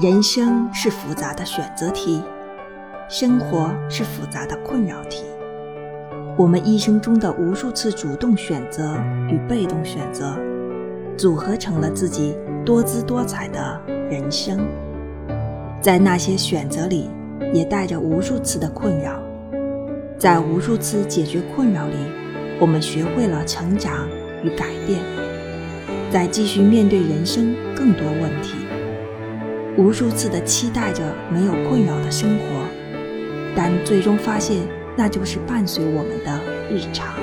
人生是复杂的选择题，生活是复杂的困扰题。我们一生中的无数次主动选择与被动选择，组合成了自己多姿多彩的人生。在那些选择里，也带着无数次的困扰。在无数次解决困扰里，我们学会了成长与改变，在继续面对人生更多问题。无数次的期待着没有困扰的生活但最终发现那就是伴随我们的日常。